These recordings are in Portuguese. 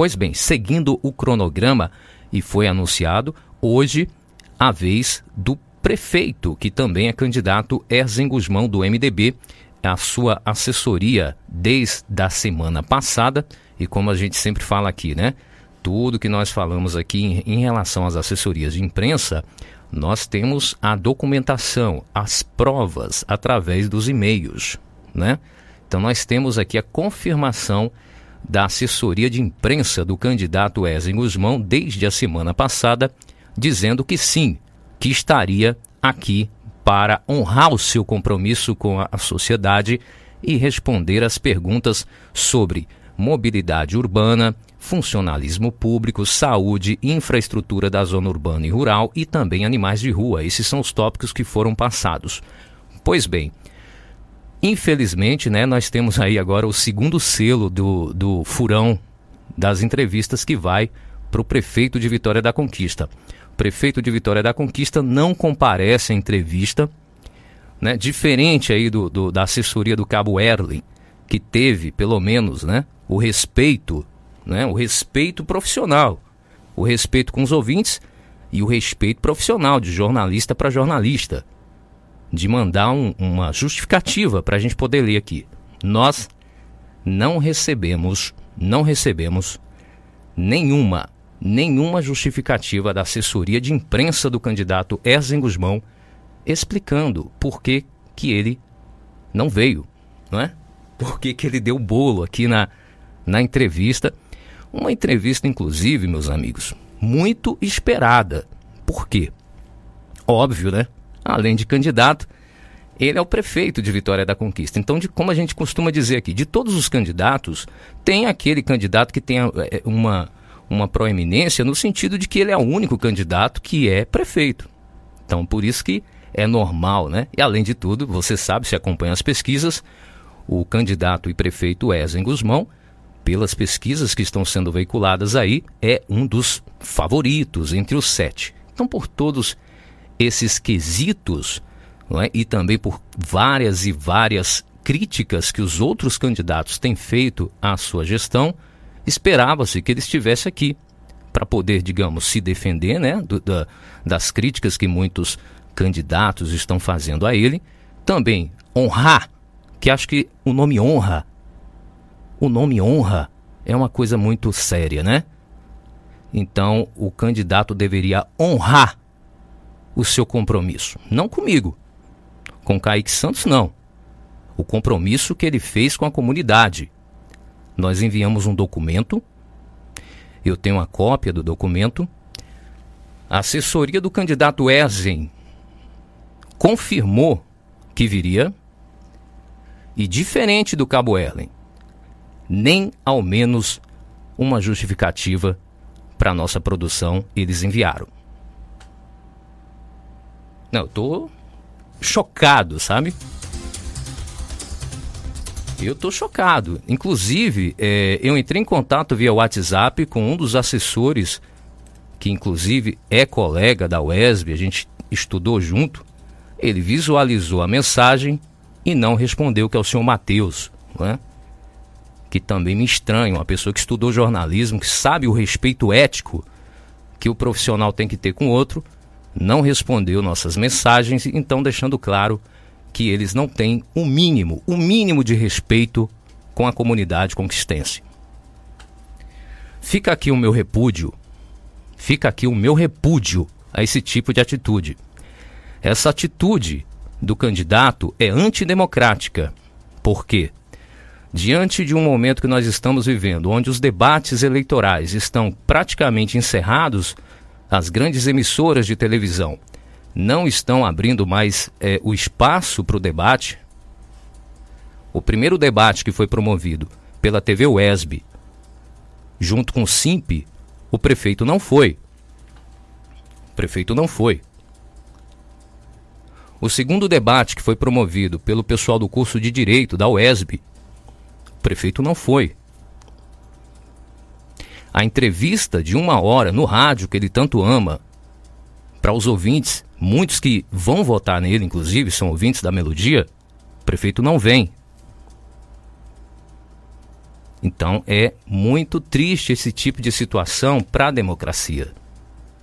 Pois bem, seguindo o cronograma, e foi anunciado hoje a vez do prefeito, que também é candidato Erzen Guzmão, do MDB, a sua assessoria desde a semana passada. E como a gente sempre fala aqui, né? Tudo que nós falamos aqui em, em relação às assessorias de imprensa, nós temos a documentação, as provas através dos e-mails, né? Então nós temos aqui a confirmação da assessoria de imprensa do candidato Ezen Guzmão desde a semana passada, dizendo que sim, que estaria aqui para honrar o seu compromisso com a sociedade e responder às perguntas sobre mobilidade urbana, funcionalismo público, saúde, infraestrutura da zona urbana e rural e também animais de rua. Esses são os tópicos que foram passados. Pois bem, Infelizmente, né, nós temos aí agora o segundo selo do, do furão das entrevistas que vai para o prefeito de Vitória da Conquista. O prefeito de Vitória da Conquista não comparece à entrevista, né, diferente aí do, do, da assessoria do Cabo Erling, que teve, pelo menos, né, o respeito, né, o respeito profissional, o respeito com os ouvintes e o respeito profissional de jornalista para jornalista de mandar um, uma justificativa para a gente poder ler aqui. Nós não recebemos, não recebemos nenhuma, nenhuma justificativa da assessoria de imprensa do candidato Erzen Guzmão explicando por que, que ele não veio, não é? Por que, que ele deu bolo aqui na, na entrevista. Uma entrevista, inclusive, meus amigos, muito esperada. Por quê? Óbvio, né? Além de candidato, ele é o prefeito de Vitória da Conquista. Então, de, como a gente costuma dizer aqui, de todos os candidatos, tem aquele candidato que tem é, uma, uma proeminência no sentido de que ele é o único candidato que é prefeito. Então, por isso que é normal, né? E além de tudo, você sabe, se acompanha as pesquisas, o candidato e prefeito Ezen Guzmão, pelas pesquisas que estão sendo veiculadas aí, é um dos favoritos entre os sete. Então, por todos esses quesitos é? e também por várias e várias críticas que os outros candidatos têm feito à sua gestão, esperava-se que ele estivesse aqui para poder, digamos, se defender né, do, da, das críticas que muitos candidatos estão fazendo a ele. Também honrar, que acho que o nome honra, o nome honra é uma coisa muito séria, né? Então o candidato deveria honrar o seu compromisso. Não comigo. Com Kaique Santos, não. O compromisso que ele fez com a comunidade. Nós enviamos um documento. Eu tenho uma cópia do documento. A assessoria do candidato Erzen confirmou que viria. E diferente do Cabo Erlen, nem ao menos uma justificativa para nossa produção eles enviaram. Não, eu tô chocado, sabe? Eu tô chocado. Inclusive, é, eu entrei em contato via WhatsApp com um dos assessores, que inclusive é colega da UESB, a gente estudou junto. Ele visualizou a mensagem e não respondeu, que é o senhor Matheus, né? que também me estranha, uma pessoa que estudou jornalismo, que sabe o respeito ético que o profissional tem que ter com o outro, não respondeu nossas mensagens, então deixando claro que eles não têm o mínimo, o mínimo de respeito com a comunidade conquistense. Fica aqui o meu repúdio, fica aqui o meu repúdio a esse tipo de atitude. Essa atitude do candidato é antidemocrática. Por quê? Diante de um momento que nós estamos vivendo, onde os debates eleitorais estão praticamente encerrados, as grandes emissoras de televisão não estão abrindo mais é, o espaço para o debate. O primeiro debate que foi promovido pela TV UESB, junto com o SIMP, o prefeito não foi. O prefeito não foi. O segundo debate que foi promovido pelo pessoal do curso de Direito da UESB, o prefeito não foi a entrevista de uma hora no rádio que ele tanto ama para os ouvintes, muitos que vão votar nele, inclusive, são ouvintes da melodia, o prefeito não vem. Então é muito triste esse tipo de situação para a democracia,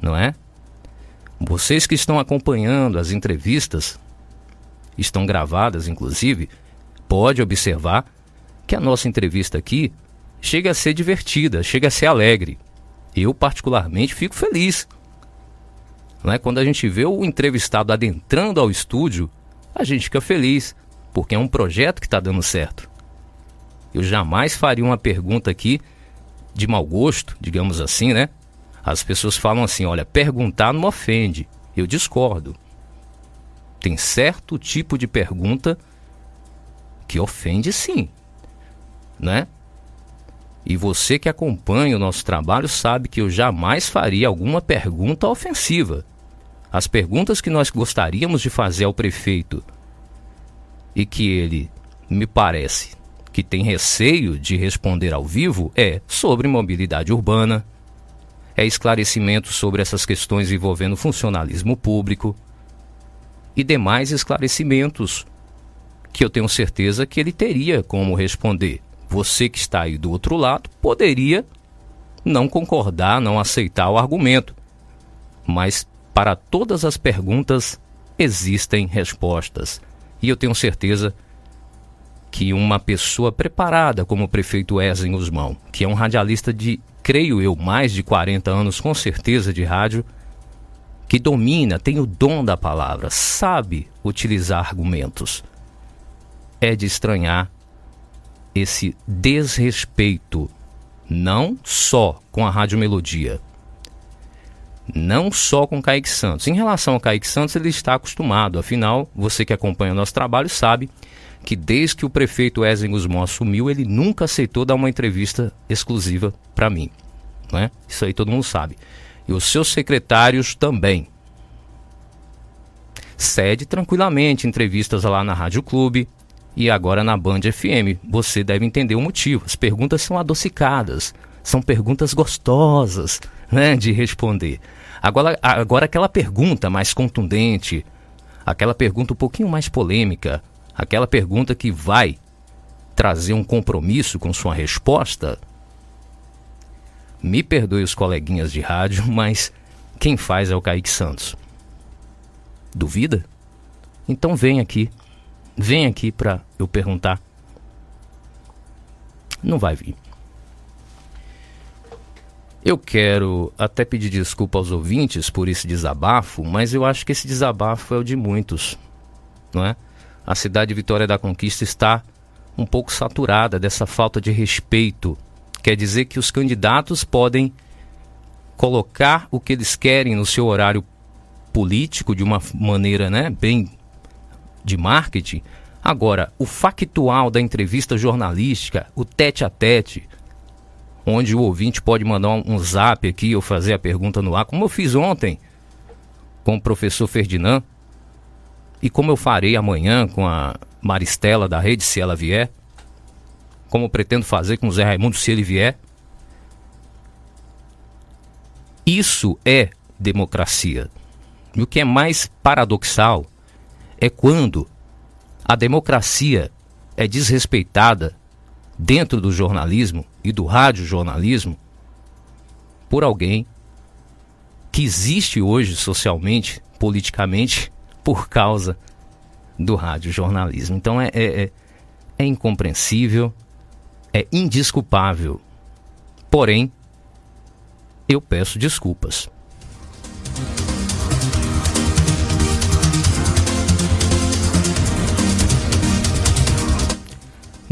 não é? Vocês que estão acompanhando as entrevistas, estão gravadas inclusive, pode observar que a nossa entrevista aqui chega a ser divertida, chega a ser alegre. Eu particularmente fico feliz. Não é? Quando a gente vê o entrevistado adentrando ao estúdio, a gente fica feliz, porque é um projeto que está dando certo. Eu jamais faria uma pergunta aqui de mau gosto, digamos assim, né? As pessoas falam assim: olha, perguntar não ofende. Eu discordo. Tem certo tipo de pergunta que ofende sim, né? E você que acompanha o nosso trabalho sabe que eu jamais faria alguma pergunta ofensiva. As perguntas que nós gostaríamos de fazer ao prefeito e que ele, me parece, que tem receio de responder ao vivo é sobre mobilidade urbana, é esclarecimento sobre essas questões envolvendo funcionalismo público e demais esclarecimentos que eu tenho certeza que ele teria como responder. Você que está aí do outro lado poderia não concordar, não aceitar o argumento, mas para todas as perguntas existem respostas. E eu tenho certeza que uma pessoa preparada como o prefeito Ezen Guzmão, que é um radialista de, creio eu, mais de 40 anos, com certeza, de rádio, que domina, tem o dom da palavra, sabe utilizar argumentos. É de estranhar esse desrespeito, não só com a Rádio Melodia, não só com Kaique Santos. Em relação ao Kaique Santos, ele está acostumado, afinal, você que acompanha o nosso trabalho sabe que desde que o prefeito Ezen Guzmão assumiu, ele nunca aceitou dar uma entrevista exclusiva para mim. Não é? Isso aí todo mundo sabe. E os seus secretários também. Cede tranquilamente entrevistas lá na Rádio Clube e agora na Band FM. Você deve entender o motivo. As perguntas são adocicadas, são perguntas gostosas né, de responder. Agora, agora aquela pergunta mais contundente, aquela pergunta um pouquinho mais polêmica, aquela pergunta que vai trazer um compromisso com sua resposta, me perdoe os coleguinhas de rádio, mas quem faz é o Kaique Santos. Duvida? Então vem aqui. Vem aqui para eu perguntar. Não vai vir. Eu quero até pedir desculpa aos ouvintes por esse desabafo, mas eu acho que esse desabafo é o de muitos, não é? a cidade de Vitória da Conquista está um pouco saturada dessa falta de respeito. Quer dizer que os candidatos podem colocar o que eles querem no seu horário político de uma maneira, né, bem de marketing. Agora, o factual da entrevista jornalística, o tete a tete, onde o ouvinte pode mandar um, zap aqui ou fazer a pergunta no ar, como eu fiz ontem com o professor Ferdinand, e como eu farei amanhã com a Maristela da rede, se ela vier, como pretendo fazer com o Zé Raimundo, se ele vier. Isso é democracia. E o que é mais paradoxal é quando a democracia é desrespeitada dentro do jornalismo e do radiojornalismo por alguém que existe hoje socialmente, politicamente, por causa do rádio-jornalismo. Então é, é, é, é incompreensível, é indisculpável. Porém, eu peço desculpas.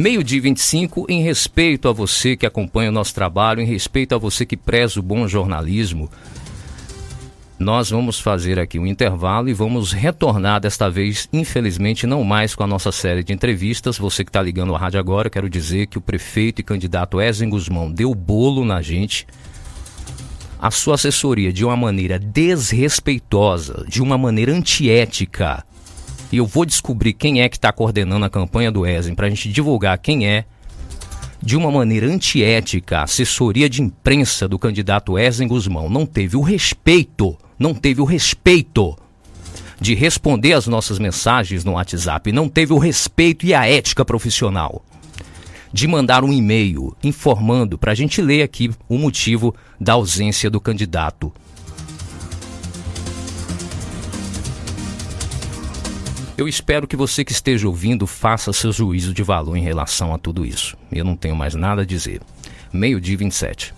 Meio-dia 25, em respeito a você que acompanha o nosso trabalho, em respeito a você que preza o bom jornalismo, nós vamos fazer aqui um intervalo e vamos retornar desta vez, infelizmente, não mais com a nossa série de entrevistas. Você que está ligando a rádio agora, quero dizer que o prefeito e candidato Ezen Guzmão deu bolo na gente. A sua assessoria, de uma maneira desrespeitosa, de uma maneira antiética. E eu vou descobrir quem é que está coordenando a campanha do Ezen para a gente divulgar quem é de uma maneira antiética, a assessoria de imprensa do candidato Ezen Guzmão não teve o respeito não teve o respeito de responder às nossas mensagens no WhatsApp, não teve o respeito e a ética profissional de mandar um e-mail informando para a gente ler aqui o motivo da ausência do candidato. Eu espero que você que esteja ouvindo faça seu juízo de valor em relação a tudo isso. Eu não tenho mais nada a dizer. Meio-dia 27.